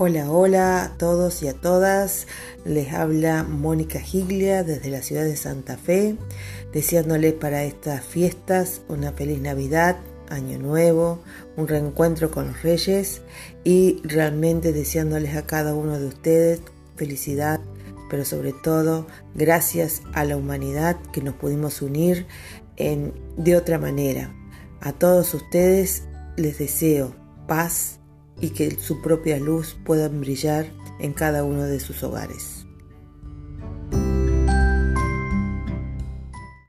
Hola, hola a todos y a todas. Les habla Mónica Giglia desde la ciudad de Santa Fe, deseándoles para estas fiestas una feliz Navidad, Año Nuevo, un reencuentro con los Reyes y realmente deseándoles a cada uno de ustedes felicidad, pero sobre todo gracias a la humanidad que nos pudimos unir en, de otra manera. A todos ustedes les deseo paz, y que su propia luz pueda brillar en cada uno de sus hogares.